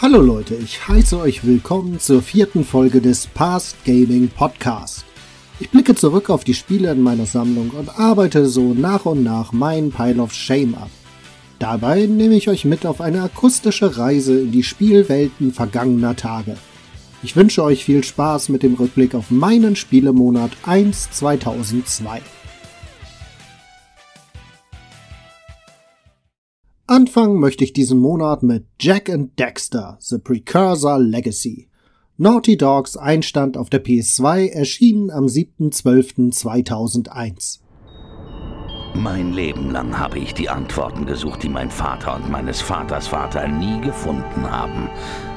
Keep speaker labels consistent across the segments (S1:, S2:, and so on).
S1: Hallo Leute, ich heiße euch willkommen zur vierten Folge des Past Gaming Podcast. Ich blicke zurück auf die Spiele in meiner Sammlung und arbeite so nach und nach meinen Pile of Shame ab. Dabei nehme ich euch mit auf eine akustische Reise in die Spielwelten vergangener Tage. Ich wünsche euch viel Spaß mit dem Rückblick auf meinen Spielemonat 1 2002. Anfangen möchte ich diesen Monat mit Jack and Dexter, The Precursor Legacy. Naughty Dogs Einstand auf der PS2 erschienen am 7.12.2001.
S2: Mein Leben lang habe ich die Antworten gesucht, die mein Vater und meines Vaters Vater nie gefunden haben.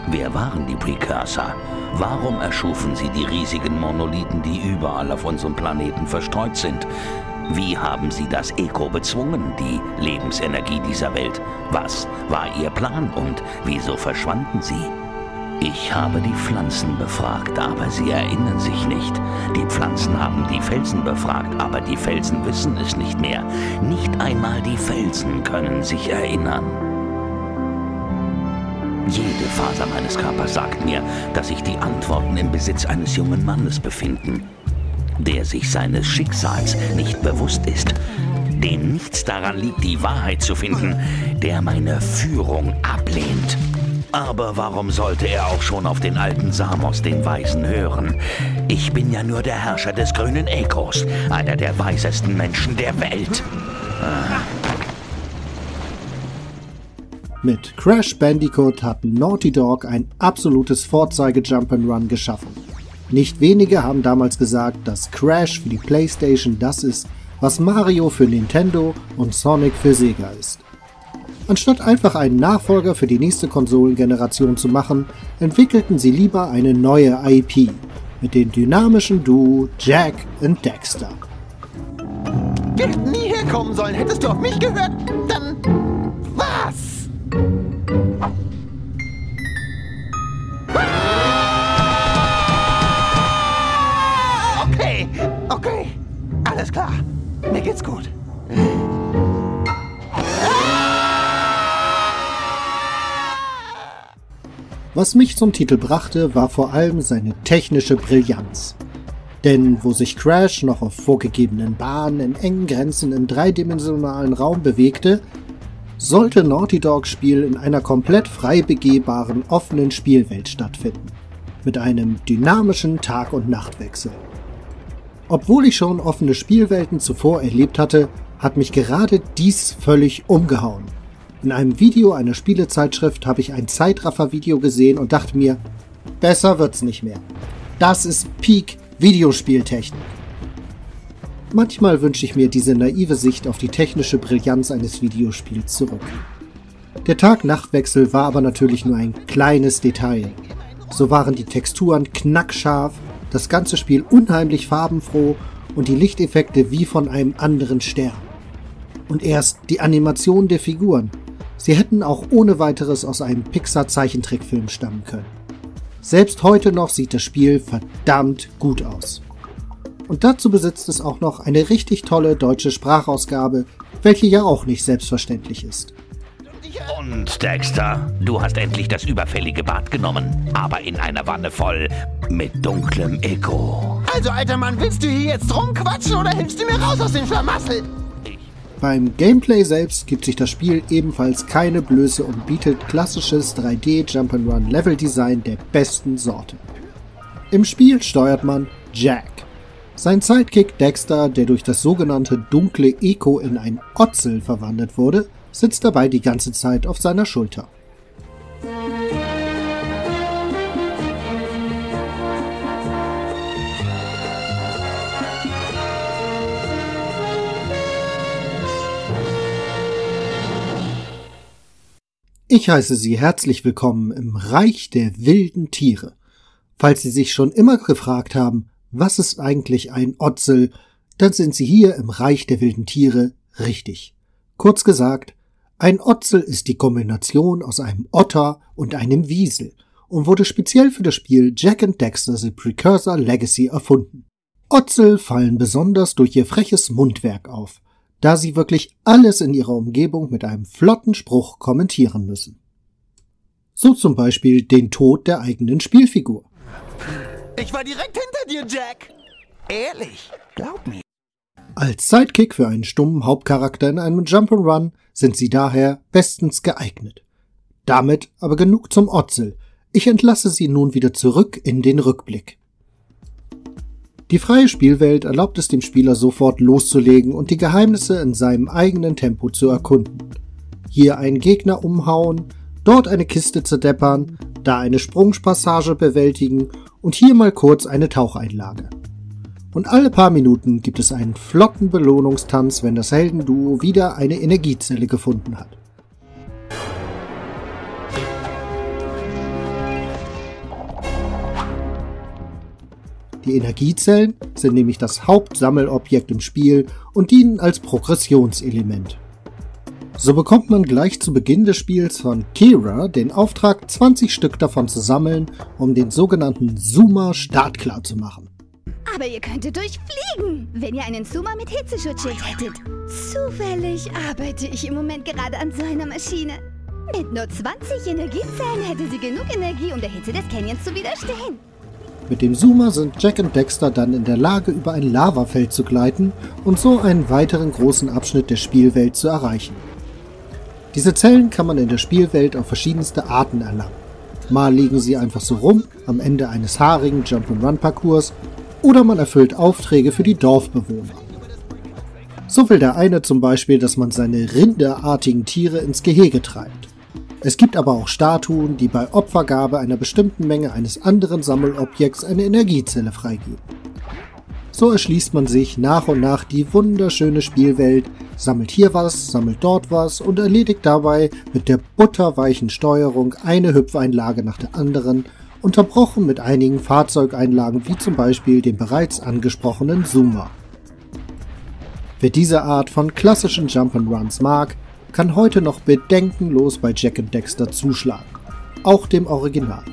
S2: Wer waren die Precursor? Warum erschufen sie die riesigen Monolithen, die überall auf unserem Planeten verstreut sind? Wie haben sie das Eko bezwungen, die Lebensenergie dieser Welt? Was war ihr Plan und wieso verschwanden sie? Ich habe die Pflanzen befragt, aber sie erinnern sich nicht. Die Pflanzen haben die Felsen befragt, aber die Felsen wissen es nicht mehr. Nicht einmal die Felsen können sich erinnern. Jede Faser meines Körpers sagt mir, dass sich die Antworten im Besitz eines jungen Mannes befinden der sich seines Schicksals nicht bewusst ist, dem nichts daran liegt, die Wahrheit zu finden, der meine Führung ablehnt. Aber warum sollte er auch schon auf den alten Samos, den Weisen, hören? Ich bin ja nur der Herrscher des grünen Ekos, einer der weisesten Menschen der Welt.
S1: Mit Crash Bandicoot hat Naughty Dog ein absolutes Vorzeige-Jump'n'Run geschaffen. Nicht wenige haben damals gesagt, dass Crash für die PlayStation das ist, was Mario für Nintendo und Sonic für Sega ist. Anstatt einfach einen Nachfolger für die nächste Konsolengeneration zu machen, entwickelten sie lieber eine neue IP mit dem dynamischen Duo Jack und Dexter.
S3: Wir hätten nie herkommen sollen. Hättest du auf mich gehört, alles klar. Mir geht's gut.
S1: Was mich zum Titel brachte, war vor allem seine technische Brillanz. Denn wo sich Crash noch auf vorgegebenen Bahnen in engen Grenzen im dreidimensionalen Raum bewegte, sollte Naughty Dogs Spiel in einer komplett frei begehbaren offenen Spielwelt stattfinden. Mit einem dynamischen Tag- und Nachtwechsel. Obwohl ich schon offene Spielwelten zuvor erlebt hatte, hat mich gerade dies völlig umgehauen. In einem Video einer Spielezeitschrift habe ich ein Zeitraffer-Video gesehen und dachte mir, besser wird's nicht mehr. Das ist Peak Videospieltechnik. Manchmal wünsche ich mir diese naive Sicht auf die technische Brillanz eines Videospiels zurück. Der Tag-Nacht-Wechsel war aber natürlich nur ein kleines Detail. So waren die Texturen knackscharf das ganze Spiel unheimlich farbenfroh und die Lichteffekte wie von einem anderen Stern. Und erst die Animation der Figuren. Sie hätten auch ohne weiteres aus einem Pixar-Zeichentrickfilm stammen können. Selbst heute noch sieht das Spiel verdammt gut aus. Und dazu besitzt es auch noch eine richtig tolle deutsche Sprachausgabe, welche ja auch nicht selbstverständlich ist.
S2: Und Dexter, du hast endlich das überfällige Bad genommen, aber in einer Wanne voll mit dunklem Echo.
S3: Also, alter Mann, willst du hier jetzt rumquatschen oder hilfst du mir raus aus dem Schlamassel?
S1: Beim Gameplay selbst gibt sich das Spiel ebenfalls keine Blöße und bietet klassisches 3D Jump'n'Run Level Design der besten Sorte. Im Spiel steuert man Jack. Sein Sidekick Dexter, der durch das sogenannte dunkle Echo in ein Otzel verwandelt wurde, sitzt dabei die ganze Zeit auf seiner Schulter. Ich heiße Sie herzlich willkommen im Reich der wilden Tiere. Falls Sie sich schon immer gefragt haben, was ist eigentlich ein Otzel, dann sind Sie hier im Reich der wilden Tiere richtig. Kurz gesagt, ein Otzel ist die Kombination aus einem Otter und einem Wiesel und wurde speziell für das Spiel Jack and Dexter The Precursor Legacy erfunden. Otzel fallen besonders durch ihr freches Mundwerk auf da sie wirklich alles in ihrer Umgebung mit einem flotten Spruch kommentieren müssen. So zum Beispiel den Tod der eigenen Spielfigur.
S3: Ich war direkt hinter dir, Jack. Ehrlich, glaub mir.
S1: Als Sidekick für einen stummen Hauptcharakter in einem Jump'n'Run sind sie daher bestens geeignet. Damit aber genug zum Otzel. Ich entlasse sie nun wieder zurück in den Rückblick. Die freie Spielwelt erlaubt es dem Spieler sofort loszulegen und die Geheimnisse in seinem eigenen Tempo zu erkunden. Hier einen Gegner umhauen, dort eine Kiste zerdeppern, da eine Sprungspassage bewältigen und hier mal kurz eine Taucheinlage. Und alle paar Minuten gibt es einen flotten Belohnungstanz, wenn das Heldenduo wieder eine Energiezelle gefunden hat. Die Energiezellen sind nämlich das Hauptsammelobjekt im Spiel und dienen als Progressionselement. So bekommt man gleich zu Beginn des Spiels von Kira den Auftrag, 20 Stück davon zu sammeln, um den sogenannten Zoomer startklar zu machen.
S4: Aber ihr könntet durchfliegen, wenn ihr einen Zoomer mit Hitzeschutzschild hättet. Zufällig arbeite ich im Moment gerade an so einer Maschine. Mit nur 20 Energiezellen hätte sie genug Energie, um der Hitze des Canyons zu widerstehen.
S1: Mit dem Zoomer sind Jack und Dexter dann in der Lage, über ein Lavafeld zu gleiten und so einen weiteren großen Abschnitt der Spielwelt zu erreichen. Diese Zellen kann man in der Spielwelt auf verschiedenste Arten erlangen. Mal liegen sie einfach so rum am Ende eines haarigen Jump-and-Run-Parcours oder man erfüllt Aufträge für die Dorfbewohner. So will der eine zum Beispiel, dass man seine rinderartigen Tiere ins Gehege treibt. Es gibt aber auch Statuen, die bei Opfergabe einer bestimmten Menge eines anderen Sammelobjekts eine Energiezelle freigeben. So erschließt man sich nach und nach die wunderschöne Spielwelt, sammelt hier was, sammelt dort was und erledigt dabei mit der butterweichen Steuerung eine Hüpfeinlage nach der anderen, unterbrochen mit einigen Fahrzeugeinlagen wie zum Beispiel dem bereits angesprochenen Zoomer. Wer diese Art von klassischen Jump'n'Runs mag, kann heute noch bedenkenlos bei Jack Dexter zuschlagen. Auch dem Original.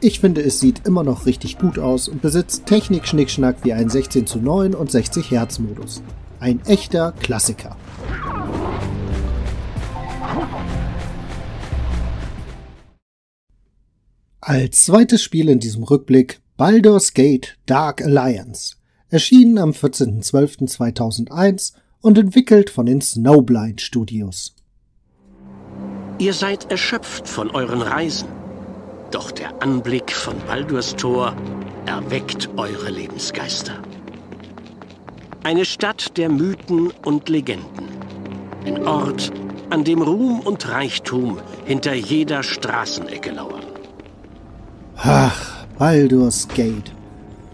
S1: Ich finde, es sieht immer noch richtig gut aus und besitzt Technik-Schnickschnack wie ein 16 zu 9 und 60 Hertz Modus. Ein echter Klassiker. Als zweites Spiel in diesem Rückblick Baldur's Gate Dark Alliance. Erschienen am 14.12.2001 und entwickelt von den Snowblind Studios.
S5: Ihr seid erschöpft von euren Reisen. Doch der Anblick von Baldurs Tor erweckt eure Lebensgeister. Eine Stadt der Mythen und Legenden. Ein Ort, an dem Ruhm und Reichtum hinter jeder Straßenecke lauern.
S1: Ach, Baldur's Gate.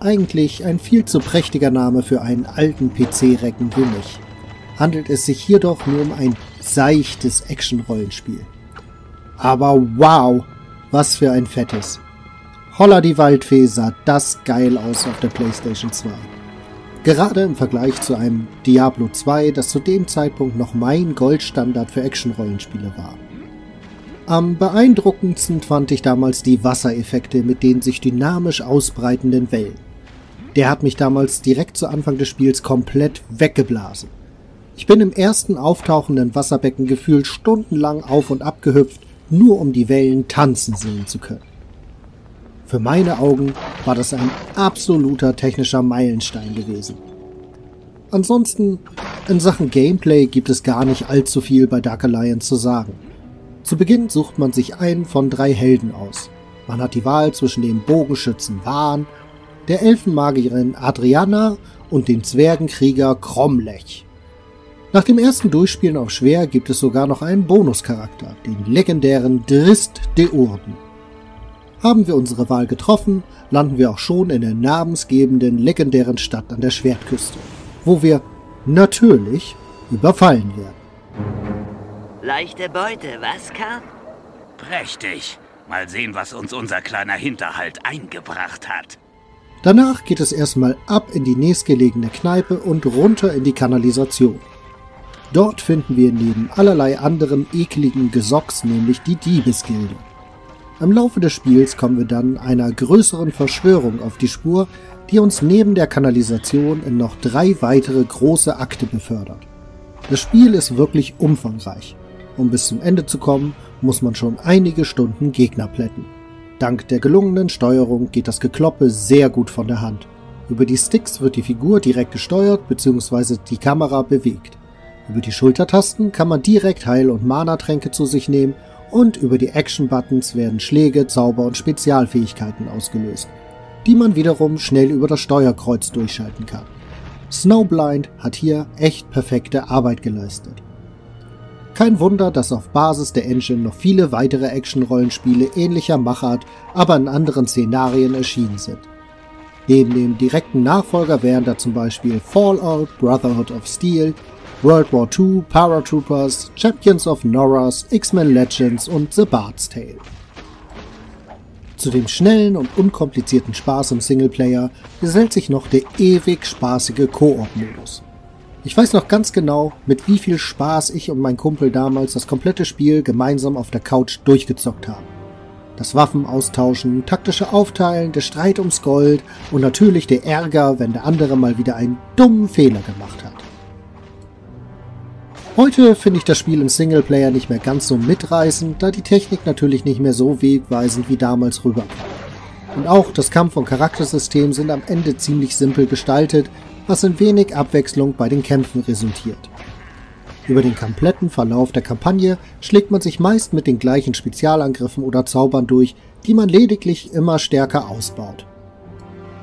S1: Eigentlich ein viel zu prächtiger Name für einen alten PC-Recken wie mich handelt es sich hier doch nur um ein seichtes Action-Rollenspiel. Aber wow, was für ein fettes. Holla die Waldfee sah das geil aus auf der PlayStation 2. Gerade im Vergleich zu einem Diablo 2, das zu dem Zeitpunkt noch mein Goldstandard für Action-Rollenspiele war. Am beeindruckendsten fand ich damals die Wassereffekte mit den sich dynamisch ausbreitenden Wellen. Der hat mich damals direkt zu Anfang des Spiels komplett weggeblasen. Ich bin im ersten auftauchenden Wasserbecken gefühlt stundenlang auf und ab gehüpft, nur um die Wellen tanzen sehen zu können. Für meine Augen war das ein absoluter technischer Meilenstein gewesen. Ansonsten, in Sachen Gameplay gibt es gar nicht allzu viel bei Dark Alliance zu sagen. Zu Beginn sucht man sich einen von drei Helden aus. Man hat die Wahl zwischen dem Bogenschützen Wahn, der Elfenmagierin Adriana und dem Zwergenkrieger Kromlech. Nach dem ersten Durchspielen auf schwer gibt es sogar noch einen Bonuscharakter, den legendären Drist de Urden. Haben wir unsere Wahl getroffen, landen wir auch schon in der namensgebenden legendären Stadt an der Schwertküste, wo wir natürlich überfallen werden.
S6: Leichte Beute, was, Karl?
S2: Prächtig. Mal sehen, was uns unser kleiner Hinterhalt eingebracht hat.
S1: Danach geht es erstmal ab in die nächstgelegene Kneipe und runter in die Kanalisation. Dort finden wir neben allerlei anderem ekligen Gesocks nämlich die Diebesgilde. Im Laufe des Spiels kommen wir dann einer größeren Verschwörung auf die Spur, die uns neben der Kanalisation in noch drei weitere große Akte befördert. Das Spiel ist wirklich umfangreich. Um bis zum Ende zu kommen, muss man schon einige Stunden Gegner plätten. Dank der gelungenen Steuerung geht das Gekloppe sehr gut von der Hand. Über die Sticks wird die Figur direkt gesteuert bzw. die Kamera bewegt. Über die Schultertasten kann man direkt Heil- und Mana-Tränke zu sich nehmen und über die Action-Buttons werden Schläge, Zauber und Spezialfähigkeiten ausgelöst, die man wiederum schnell über das Steuerkreuz durchschalten kann. Snowblind hat hier echt perfekte Arbeit geleistet. Kein Wunder, dass auf Basis der Engine noch viele weitere Action-Rollenspiele ähnlicher Machart, aber in anderen Szenarien erschienen sind. Neben dem direkten Nachfolger wären da zum Beispiel Fallout, Brotherhood of Steel, World War II, Paratroopers, Champions of Norras, X-Men Legends und The Bard's Tale. Zu dem schnellen und unkomplizierten Spaß im Singleplayer gesellt sich noch der ewig spaßige Koop-Modus. Ich weiß noch ganz genau, mit wie viel Spaß ich und mein Kumpel damals das komplette Spiel gemeinsam auf der Couch durchgezockt haben. Das Waffen austauschen, taktische Aufteilen, der Streit ums Gold und natürlich der Ärger, wenn der andere mal wieder einen dummen Fehler gemacht hat. Heute finde ich das Spiel im Singleplayer nicht mehr ganz so mitreißend, da die Technik natürlich nicht mehr so wegweisend wie damals rüberkam. Und auch das Kampf- und Charaktersystem sind am Ende ziemlich simpel gestaltet, was in wenig Abwechslung bei den Kämpfen resultiert. Über den kompletten Verlauf der Kampagne schlägt man sich meist mit den gleichen Spezialangriffen oder Zaubern durch, die man lediglich immer stärker ausbaut.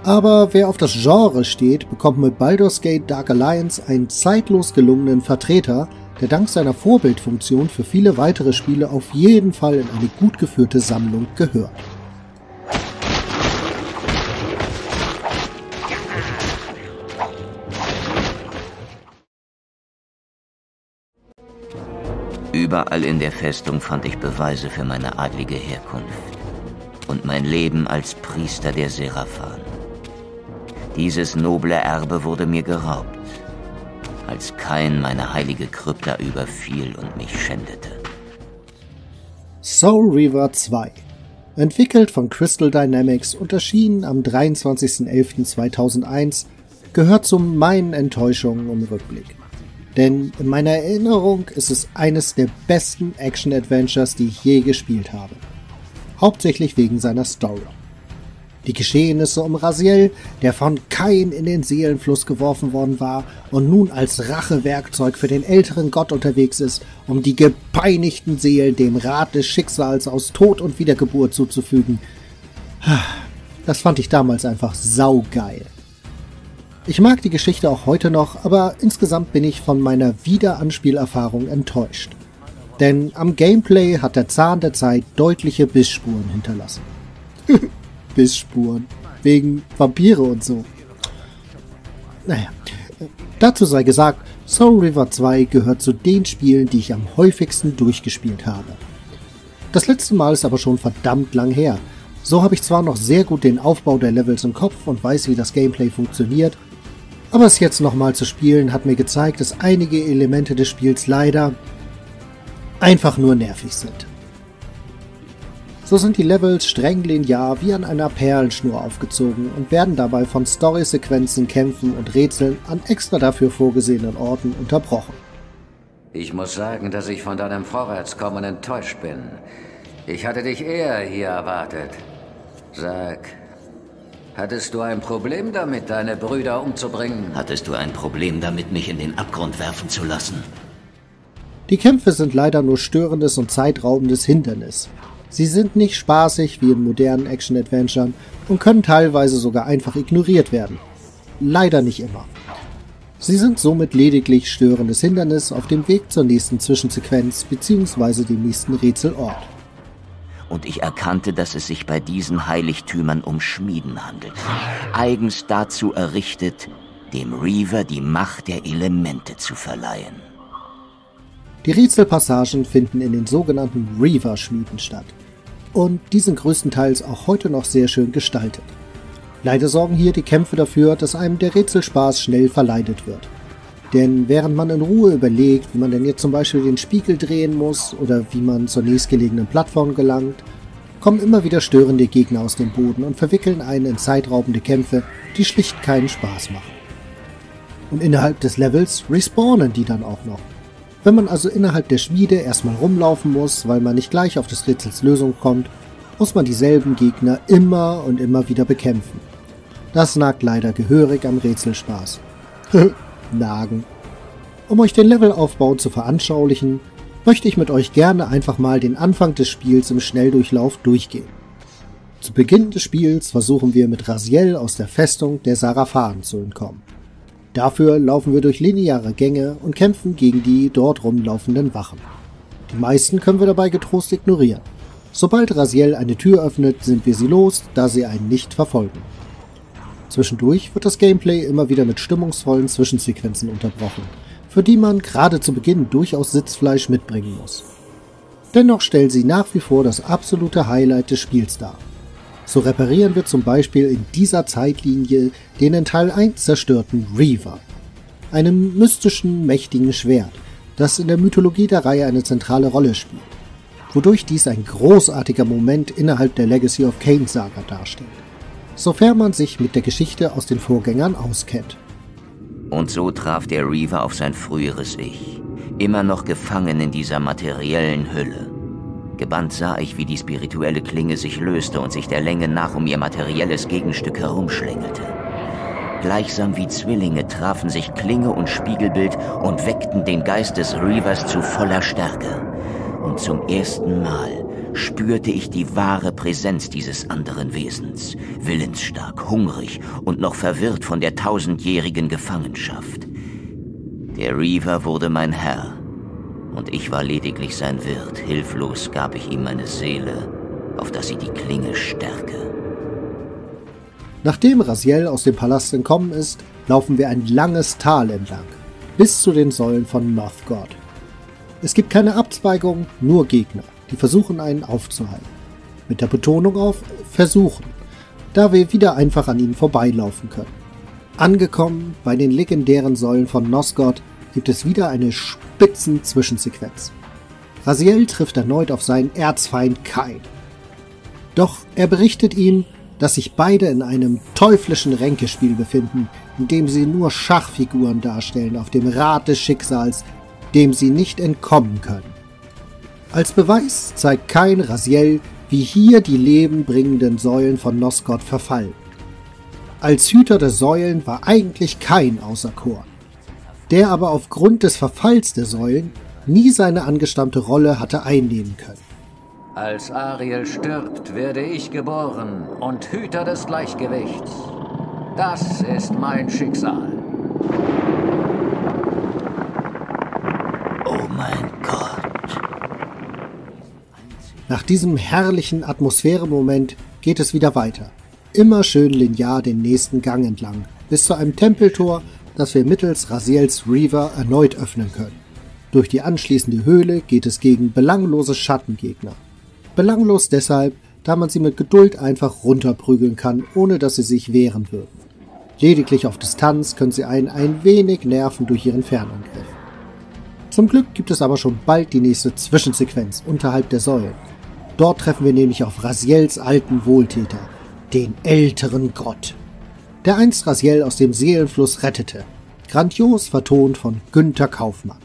S1: Aber wer auf das Genre steht, bekommt mit Baldur's Gate Dark Alliance einen zeitlos gelungenen Vertreter, der dank seiner Vorbildfunktion für viele weitere Spiele auf jeden Fall in eine gut geführte Sammlung gehört.
S7: Überall in der Festung fand ich Beweise für meine adlige Herkunft und mein Leben als Priester der Seraphan. Dieses noble Erbe wurde mir geraubt als kein meine heilige Krypta überfiel und mich schändete.
S1: Soul Reaver 2 Entwickelt von Crystal Dynamics und erschienen am 23.11.2001, gehört zu meinen Enttäuschungen im Rückblick. Denn in meiner Erinnerung ist es eines der besten Action-Adventures, die ich je gespielt habe. Hauptsächlich wegen seiner Story. Die Geschehnisse um Raziel, der von Kain in den Seelenfluss geworfen worden war und nun als Rachewerkzeug für den älteren Gott unterwegs ist, um die gepeinigten Seelen dem Rat des Schicksals aus Tod und Wiedergeburt zuzufügen. Das fand ich damals einfach saugeil. Ich mag die Geschichte auch heute noch, aber insgesamt bin ich von meiner Wiederanspielerfahrung enttäuscht. Denn am Gameplay hat der Zahn der Zeit deutliche Bissspuren hinterlassen. Bissspuren. Wegen Vampire und so. Naja, dazu sei gesagt, Soul River 2 gehört zu den Spielen, die ich am häufigsten durchgespielt habe. Das letzte Mal ist aber schon verdammt lang her. So habe ich zwar noch sehr gut den Aufbau der Levels im Kopf und weiß, wie das Gameplay funktioniert, aber es jetzt nochmal zu spielen hat mir gezeigt, dass einige Elemente des Spiels leider einfach nur nervig sind. So sind die Levels streng linear wie an einer Perlenschnur aufgezogen und werden dabei von Storysequenzen, Kämpfen und Rätseln an extra dafür vorgesehenen Orten unterbrochen.
S7: Ich muss sagen, dass ich von deinem Vorwärtskommen enttäuscht bin. Ich hatte dich eher hier erwartet. Sag, hattest du ein Problem damit, deine Brüder umzubringen? Hattest du ein Problem damit, mich in den Abgrund werfen zu lassen?
S1: Die Kämpfe sind leider nur störendes und zeitraubendes Hindernis. Sie sind nicht spaßig wie in modernen Action-Adventuren und können teilweise sogar einfach ignoriert werden. Leider nicht immer. Sie sind somit lediglich störendes Hindernis auf dem Weg zur nächsten Zwischensequenz bzw. dem nächsten Rätselort.
S7: Und ich erkannte, dass es sich bei diesen Heiligtümern um Schmieden handelt, eigens dazu errichtet, dem Reaver die Macht der Elemente zu verleihen.
S1: Die Rätselpassagen finden in den sogenannten Reaver-Schmieden statt und die sind größtenteils auch heute noch sehr schön gestaltet. Leider sorgen hier die Kämpfe dafür, dass einem der Rätselspaß schnell verleidet wird. Denn während man in Ruhe überlegt, wie man denn jetzt zum Beispiel den Spiegel drehen muss oder wie man zur nächstgelegenen Plattform gelangt, kommen immer wieder störende Gegner aus dem Boden und verwickeln einen in zeitraubende Kämpfe, die schlicht keinen Spaß machen. Und innerhalb des Levels respawnen die dann auch noch. Wenn man also innerhalb der Schmiede erstmal rumlaufen muss, weil man nicht gleich auf des Rätsels Lösung kommt, muss man dieselben Gegner immer und immer wieder bekämpfen. Das nagt leider gehörig am Rätselspaß. Nagen. Um euch den Levelaufbau zu veranschaulichen, möchte ich mit euch gerne einfach mal den Anfang des Spiels im Schnelldurchlauf durchgehen. Zu Beginn des Spiels versuchen wir mit Raziel aus der Festung der Sarafan zu entkommen. Dafür laufen wir durch lineare Gänge und kämpfen gegen die dort rumlaufenden Wachen. Die meisten können wir dabei getrost ignorieren. Sobald Raziel eine Tür öffnet, sind wir sie los, da sie einen nicht verfolgen. Zwischendurch wird das Gameplay immer wieder mit stimmungsvollen Zwischensequenzen unterbrochen, für die man gerade zu Beginn durchaus Sitzfleisch mitbringen muss. Dennoch stellen sie nach wie vor das absolute Highlight des Spiels dar. So reparieren wir zum Beispiel in dieser Zeitlinie den in Teil 1 zerstörten Reaver, einem mystischen, mächtigen Schwert, das in der Mythologie der Reihe eine zentrale Rolle spielt, wodurch dies ein großartiger Moment innerhalb der Legacy of Kane Saga darstellt, sofern man sich mit der Geschichte aus den Vorgängern auskennt.
S7: Und so traf der Reaver auf sein früheres Ich, immer noch gefangen in dieser materiellen Hülle. Gebannt sah ich, wie die spirituelle Klinge sich löste und sich der Länge nach um ihr materielles Gegenstück herumschlängelte. Gleichsam wie Zwillinge trafen sich Klinge und Spiegelbild und weckten den Geist des Reavers zu voller Stärke. Und zum ersten Mal spürte ich die wahre Präsenz dieses anderen Wesens, willensstark, hungrig und noch verwirrt von der tausendjährigen Gefangenschaft. Der Reaver wurde mein Herr, und ich war lediglich sein Wirt. Hilflos gab ich ihm meine Seele, auf dass sie die Klinge stärke.
S1: Nachdem Raziel aus dem Palast entkommen ist, laufen wir ein langes Tal entlang, bis zu den Säulen von Northgard. Es gibt keine Abzweigung, nur Gegner, die versuchen einen aufzuhalten. Mit der Betonung auf versuchen, da wir wieder einfach an ihnen vorbeilaufen können. Angekommen bei den legendären Säulen von Nosgard gibt es wieder eine spitzen Zwischensequenz. Raziel trifft erneut auf seinen Erzfeind Kain. Doch er berichtet ihm, dass sich beide in einem teuflischen Ränkespiel befinden, in dem sie nur Schachfiguren darstellen auf dem Rad des Schicksals, dem sie nicht entkommen können. Als Beweis zeigt Kain Raziel, wie hier die lebenbringenden Säulen von Nosgod verfallen. Als Hüter der Säulen war eigentlich Kain auserkoren der aber aufgrund des Verfalls der Säulen nie seine angestammte Rolle hatte einnehmen können.
S8: Als Ariel stirbt, werde ich geboren und Hüter des Gleichgewichts. Das ist mein Schicksal.
S7: Oh mein Gott.
S1: Nach diesem herrlichen Atmosphäremoment geht es wieder weiter. Immer schön linear den nächsten Gang entlang, bis zu einem Tempeltor, das wir mittels Raziels Reaver erneut öffnen können. Durch die anschließende Höhle geht es gegen belanglose Schattengegner. Belanglos deshalb, da man sie mit Geduld einfach runterprügeln kann, ohne dass sie sich wehren würden. Lediglich auf Distanz können sie einen ein wenig nerven durch ihren Fernangriff. Zum Glück gibt es aber schon bald die nächste Zwischensequenz unterhalb der Säulen. Dort treffen wir nämlich auf Raziels alten Wohltäter, den älteren Gott der einst Raziel aus dem Seelenfluss rettete. Grandios vertont von Günther Kaufmann.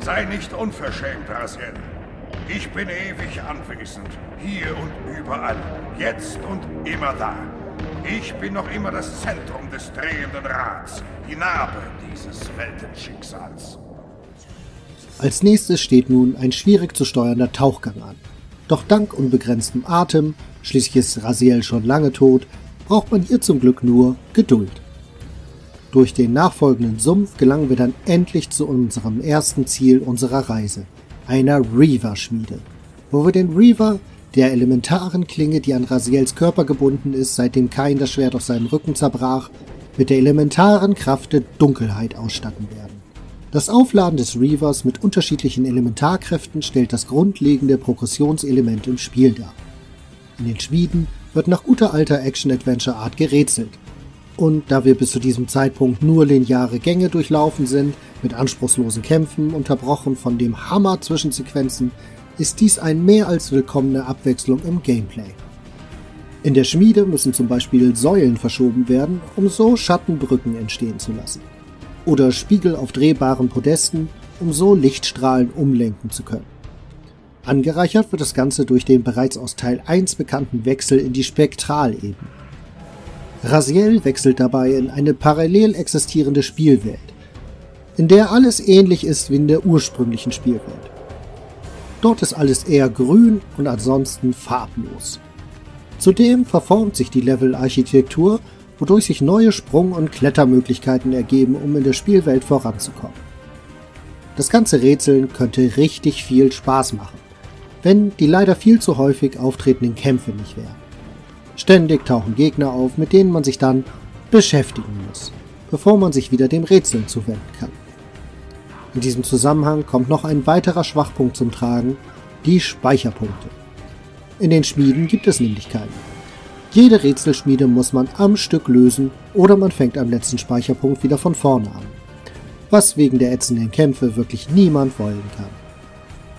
S9: Sei nicht unverschämt, Raziel. Ich bin ewig anwesend, hier und überall, jetzt und immer da. Ich bin noch immer das Zentrum des drehenden Rats, die Narbe dieses Weltenschicksals.
S1: Als nächstes steht nun ein schwierig zu steuernder Tauchgang an. Doch dank unbegrenztem Atem, schließlich ist Raziel schon lange tot, braucht man hier zum Glück nur Geduld. Durch den nachfolgenden Sumpf gelangen wir dann endlich zu unserem ersten Ziel unserer Reise, einer Reaver-Schmiede, wo wir den Reaver, der elementaren Klinge, die an Raziels Körper gebunden ist, seitdem Kain das Schwert auf seinem Rücken zerbrach, mit der elementaren Kraft der Dunkelheit ausstatten werden. Das Aufladen des Reavers mit unterschiedlichen Elementarkräften stellt das grundlegende Progressionselement im Spiel dar. In den Schmieden wird nach guter alter Action-Adventure-Art gerätselt. Und da wir bis zu diesem Zeitpunkt nur lineare Gänge durchlaufen sind, mit anspruchslosen Kämpfen, unterbrochen von dem Hammer Zwischensequenzen, ist dies eine mehr als willkommene Abwechslung im Gameplay. In der Schmiede müssen zum Beispiel Säulen verschoben werden, um so Schattenbrücken entstehen zu lassen. Oder Spiegel auf drehbaren Podesten, um so Lichtstrahlen umlenken zu können. Angereichert wird das Ganze durch den bereits aus Teil 1 bekannten Wechsel in die Spektralebene. Raziel wechselt dabei in eine parallel existierende Spielwelt, in der alles ähnlich ist wie in der ursprünglichen Spielwelt. Dort ist alles eher grün und ansonsten farblos. Zudem verformt sich die Levelarchitektur, wodurch sich neue Sprung- und Klettermöglichkeiten ergeben, um in der Spielwelt voranzukommen. Das ganze Rätseln könnte richtig viel Spaß machen, wenn die leider viel zu häufig auftretenden Kämpfe nicht wären. Ständig tauchen Gegner auf, mit denen man sich dann beschäftigen muss, bevor man sich wieder dem Rätseln zuwenden kann. In diesem Zusammenhang kommt noch ein weiterer Schwachpunkt zum Tragen, die Speicherpunkte. In den Schmieden gibt es nämlich keine. Jede Rätselschmiede muss man am Stück lösen oder man fängt am letzten Speicherpunkt wieder von vorne an. Was wegen der ätzenden Kämpfe wirklich niemand wollen kann.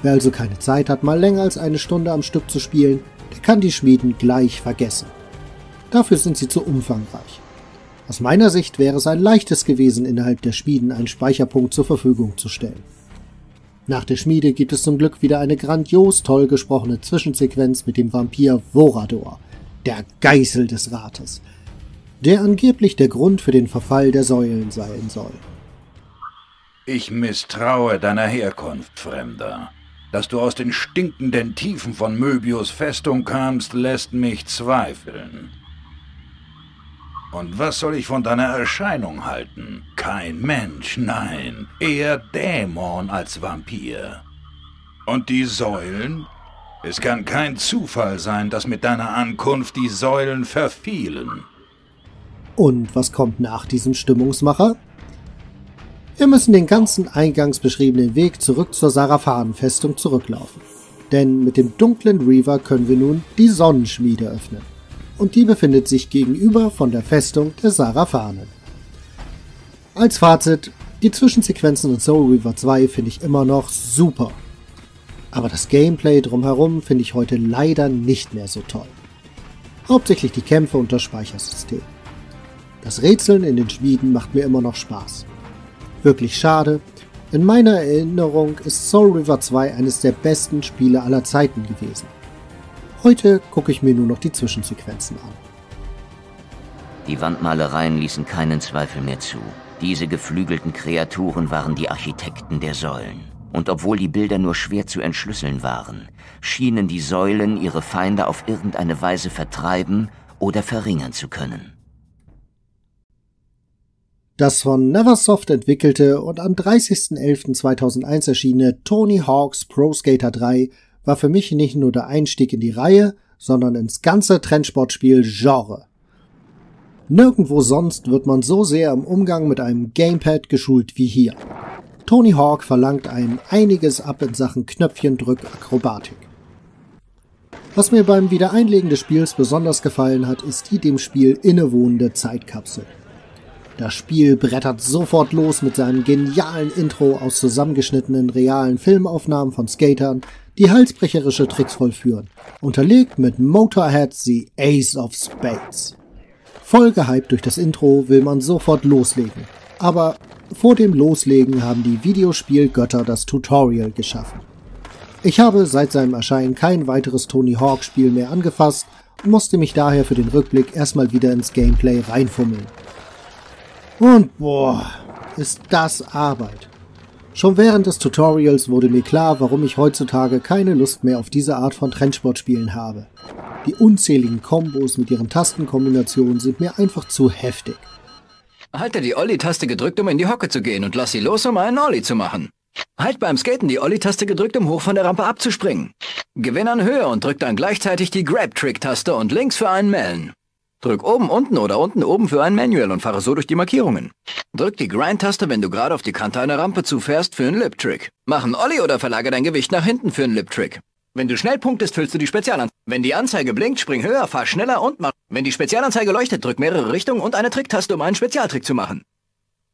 S1: Wer also keine Zeit hat, mal länger als eine Stunde am Stück zu spielen, der kann die Schmieden gleich vergessen. Dafür sind sie zu umfangreich. Aus meiner Sicht wäre es ein leichtes gewesen, innerhalb der Schmieden einen Speicherpunkt zur Verfügung zu stellen. Nach der Schmiede gibt es zum Glück wieder eine grandios toll gesprochene Zwischensequenz mit dem Vampir Vorador, der Geißel des Rates, der angeblich der Grund für den Verfall der Säulen sein soll.
S9: Ich misstraue deiner Herkunft, Fremder. Dass du aus den stinkenden Tiefen von Möbius Festung kamst, lässt mich zweifeln. Und was soll ich von deiner Erscheinung halten? Kein Mensch, nein, eher Dämon als Vampir. Und die Säulen? Es kann kein Zufall sein, dass mit deiner Ankunft die Säulen verfielen.
S1: Und was kommt nach diesem Stimmungsmacher? Wir müssen den ganzen eingangs beschriebenen Weg zurück zur Saraphanenfestung zurücklaufen. Denn mit dem dunklen Reaver können wir nun die Sonnenschmiede öffnen und die befindet sich gegenüber von der Festung der Saraphanen. Als Fazit, die Zwischensequenzen in Soul Reaver 2 finde ich immer noch super. Aber das Gameplay drumherum finde ich heute leider nicht mehr so toll. Hauptsächlich die Kämpfe und das Speichersystem. Das Rätseln in den Schmieden macht mir immer noch Spaß. Wirklich schade, in meiner Erinnerung ist Soul River 2 eines der besten Spiele aller Zeiten gewesen. Heute gucke ich mir nur noch die Zwischensequenzen an.
S7: Die Wandmalereien ließen keinen Zweifel mehr zu. Diese geflügelten Kreaturen waren die Architekten der Säulen. Und obwohl die Bilder nur schwer zu entschlüsseln waren, schienen die Säulen ihre Feinde auf irgendeine Weise vertreiben oder verringern zu können.
S1: Das von Neversoft entwickelte und am 30.11.2001 erschienene Tony Hawk's Pro Skater 3 war für mich nicht nur der Einstieg in die Reihe, sondern ins ganze Trendsportspiel-Genre. Nirgendwo sonst wird man so sehr im Umgang mit einem Gamepad geschult wie hier. Tony Hawk verlangt ein einiges ab in Sachen Knöpfchendrück-Akrobatik. Was mir beim Wiedereinlegen des Spiels besonders gefallen hat, ist die dem Spiel innewohnende Zeitkapsel. Das Spiel brettert sofort los mit seinem genialen Intro aus zusammengeschnittenen realen Filmaufnahmen von Skatern, die halsbrecherische Tricks vollführen, unterlegt mit Motorhead The Ace of Spades. Voll gehypt durch das Intro will man sofort loslegen, aber vor dem Loslegen haben die Videospielgötter das Tutorial geschaffen. Ich habe seit seinem Erscheinen kein weiteres Tony Hawk Spiel mehr angefasst und musste mich daher für den Rückblick erstmal wieder ins Gameplay reinfummeln. Und boah, ist das Arbeit. Schon während des Tutorials wurde mir klar, warum ich heutzutage keine Lust mehr auf diese Art von Trendsportspielen habe. Die unzähligen Kombos mit ihren Tastenkombinationen sind mir einfach zu heftig.
S10: Halte die Olli-Taste gedrückt, um in die Hocke zu gehen und lass sie los, um einen Olli zu machen. Halt beim Skaten die Olli-Taste gedrückt, um hoch von der Rampe abzuspringen. Gewinn an Höhe und drück dann gleichzeitig die Grab-Trick-Taste und links für einen Mellen. Drück oben, unten oder unten oben für ein Manual und fahre so durch die Markierungen. Drück die Grind-Taste, wenn du gerade auf die Kante einer Rampe zufährst, für einen Lip-Trick. Mach einen Olli oder verlagere dein Gewicht nach hinten für einen Lip-Trick. Wenn du schnell punktest, füllst du die Spezialanzeige. Wenn die Anzeige blinkt, spring höher, fahr schneller und mach. Wenn die Spezialanzeige leuchtet, drück mehrere Richtungen und eine Tricktaste, um einen Spezialtrick zu machen.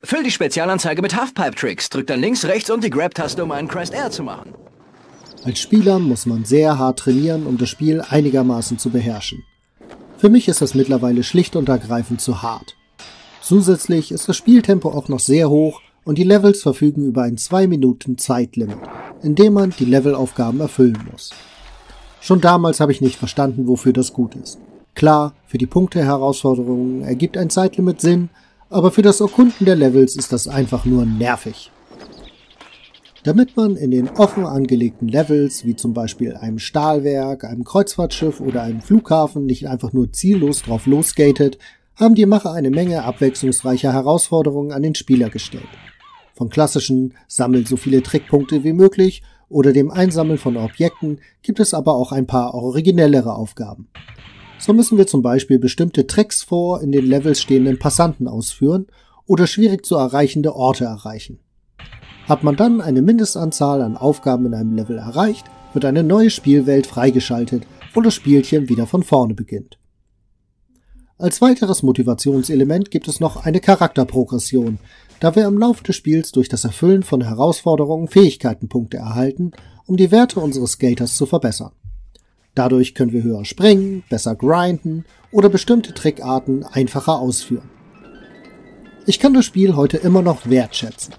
S10: Füll die Spezialanzeige mit Halfpipe-Tricks, drück dann links, rechts und die Grab-Taste, um einen Crest Air zu machen.
S1: Als Spieler muss man sehr hart trainieren, um das Spiel einigermaßen zu beherrschen. Für mich ist das mittlerweile schlicht und ergreifend zu hart. Zusätzlich ist das Spieltempo auch noch sehr hoch und die Levels verfügen über ein 2 Minuten Zeitlimit, in dem man die Levelaufgaben erfüllen muss. Schon damals habe ich nicht verstanden, wofür das gut ist. Klar, für die Punkte-Herausforderungen ergibt ein Zeitlimit Sinn, aber für das Erkunden der Levels ist das einfach nur nervig. Damit man in den offen angelegten Levels, wie zum Beispiel einem Stahlwerk, einem Kreuzfahrtschiff oder einem Flughafen, nicht einfach nur ziellos drauf losgatet, haben die Macher eine Menge abwechslungsreicher Herausforderungen an den Spieler gestellt. Von klassischen Sammel so viele Trickpunkte wie möglich oder dem Einsammeln von Objekten gibt es aber auch ein paar originellere Aufgaben. So müssen wir zum Beispiel bestimmte Tricks vor in den Levels stehenden Passanten ausführen oder schwierig zu erreichende Orte erreichen. Hat man dann eine Mindestanzahl an Aufgaben in einem Level erreicht, wird eine neue Spielwelt freigeschaltet, wo das Spielchen wieder von vorne beginnt. Als weiteres Motivationselement gibt es noch eine Charakterprogression, da wir im Laufe des Spiels durch das Erfüllen von Herausforderungen Fähigkeitenpunkte erhalten, um die Werte unseres Skaters zu verbessern. Dadurch können wir höher springen, besser grinden oder bestimmte Trickarten einfacher ausführen. Ich kann das Spiel heute immer noch wertschätzen.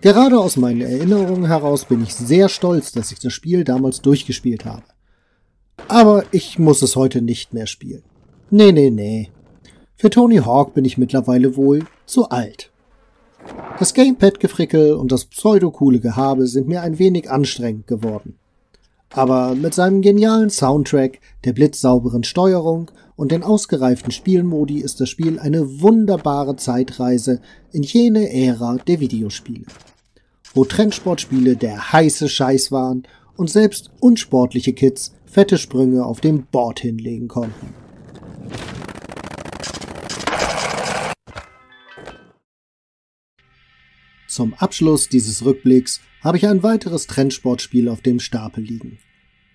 S1: Gerade aus meinen Erinnerungen heraus bin ich sehr stolz, dass ich das Spiel damals durchgespielt habe. Aber ich muss es heute nicht mehr spielen. Nee, nee, nee. Für Tony Hawk bin ich mittlerweile wohl zu alt. Das Gamepad-Gefrickel und das pseudo-coole Gehabe sind mir ein wenig anstrengend geworden. Aber mit seinem genialen Soundtrack, der blitzsauberen Steuerung und den ausgereiften Spielmodi ist das Spiel eine wunderbare Zeitreise in jene Ära der Videospiele, wo Trendsportspiele der heiße Scheiß waren und selbst unsportliche Kids fette Sprünge auf dem Board hinlegen konnten. Zum Abschluss dieses Rückblicks habe ich ein weiteres Trendsportspiel auf dem Stapel liegen.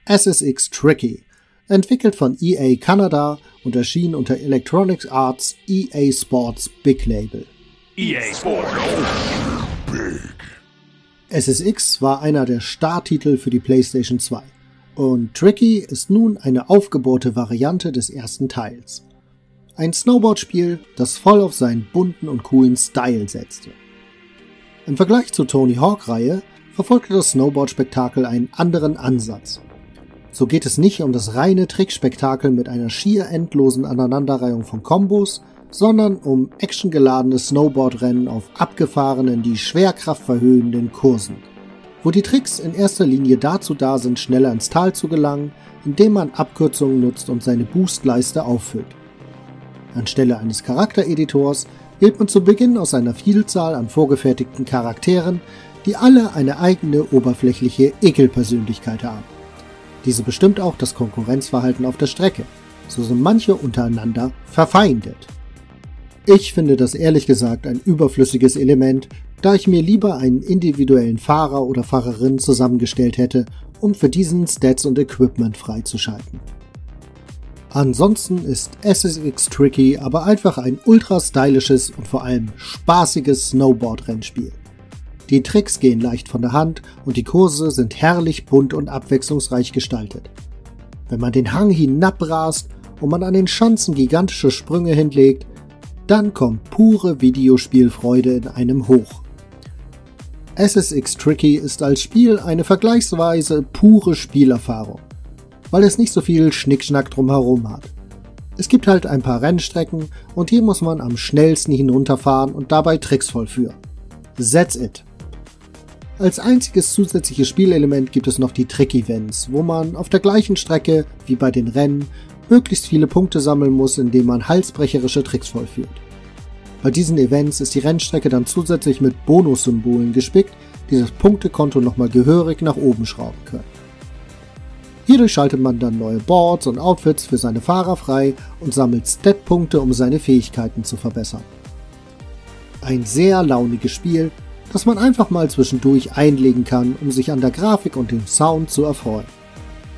S1: SSX Tricky, entwickelt von EA Canada und erschien unter Electronic Arts EA Sports Big Label. EA Sports Big. SSX war einer der Starttitel für die PlayStation 2 und Tricky ist nun eine aufgebohrte Variante des ersten Teils. Ein Snowboard-Spiel, das voll auf seinen bunten und coolen Style setzte. Im Vergleich zur Tony Hawk-Reihe verfolgte das Snowboard-Spektakel einen anderen Ansatz. So geht es nicht um das reine Trickspektakel mit einer schier endlosen Aneinanderreihung von Kombos, sondern um actiongeladene Snowboardrennen auf abgefahrenen, die Schwerkraft verhöhenden Kursen, wo die Tricks in erster Linie dazu da sind, schneller ins Tal zu gelangen, indem man Abkürzungen nutzt und seine Boostleiste auffüllt. Anstelle eines Charaktereditors wählt man zu Beginn aus einer Vielzahl an vorgefertigten Charakteren, die alle eine eigene oberflächliche Ekelpersönlichkeit haben. Diese bestimmt auch das Konkurrenzverhalten auf der Strecke, so sind manche untereinander verfeindet. Ich finde das ehrlich gesagt ein überflüssiges Element, da ich mir lieber einen individuellen Fahrer oder Fahrerin zusammengestellt hätte, um für diesen Stats und Equipment freizuschalten. Ansonsten ist SSX Tricky aber einfach ein ultra stylisches und vor allem spaßiges Snowboard-Rennspiel. Die Tricks gehen leicht von der Hand und die Kurse sind herrlich bunt und abwechslungsreich gestaltet. Wenn man den Hang hinabrast und man an den Schanzen gigantische Sprünge hinlegt, dann kommt pure Videospielfreude in einem hoch. SSX Tricky ist als Spiel eine vergleichsweise pure Spielerfahrung weil es nicht so viel Schnickschnack drumherum hat. Es gibt halt ein paar Rennstrecken und hier muss man am schnellsten hinunterfahren und dabei Tricks vollführen. That's it. Als einziges zusätzliches Spielelement gibt es noch die Trick-Events, wo man auf der gleichen Strecke wie bei den Rennen möglichst viele Punkte sammeln muss, indem man halsbrecherische Tricks vollführt. Bei diesen Events ist die Rennstrecke dann zusätzlich mit Bonussymbolen gespickt, die das Punktekonto nochmal gehörig nach oben schrauben können. Hierdurch schaltet man dann neue Boards und Outfits für seine Fahrer frei und sammelt Stat-Punkte, um seine Fähigkeiten zu verbessern. Ein sehr launiges Spiel, das man einfach mal zwischendurch einlegen kann, um sich an der Grafik und dem Sound zu erfreuen.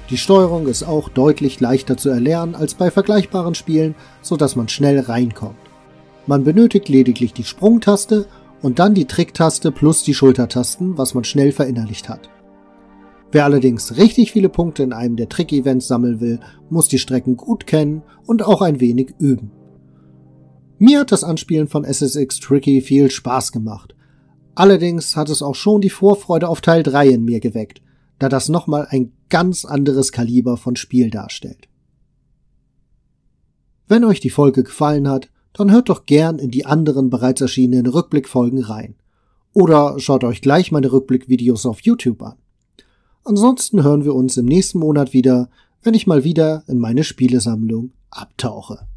S1: Die Steuerung ist auch deutlich leichter zu erlernen als bei vergleichbaren Spielen, sodass man schnell reinkommt. Man benötigt lediglich die Sprungtaste und dann die Tricktaste plus die Schultertasten, was man schnell verinnerlicht hat. Wer allerdings richtig viele Punkte in einem der Trick-Events sammeln will, muss die Strecken gut kennen und auch ein wenig üben. Mir hat das Anspielen von SSX Tricky viel Spaß gemacht, Allerdings hat es auch schon die Vorfreude auf Teil 3 in mir geweckt, da das nochmal ein ganz anderes Kaliber von Spiel darstellt. Wenn euch die Folge gefallen hat, dann hört doch gern in die anderen bereits erschienenen Rückblickfolgen rein. Oder schaut euch gleich meine Rückblickvideos auf YouTube an. Ansonsten hören wir uns im nächsten Monat wieder, wenn ich mal wieder in meine Spielesammlung abtauche.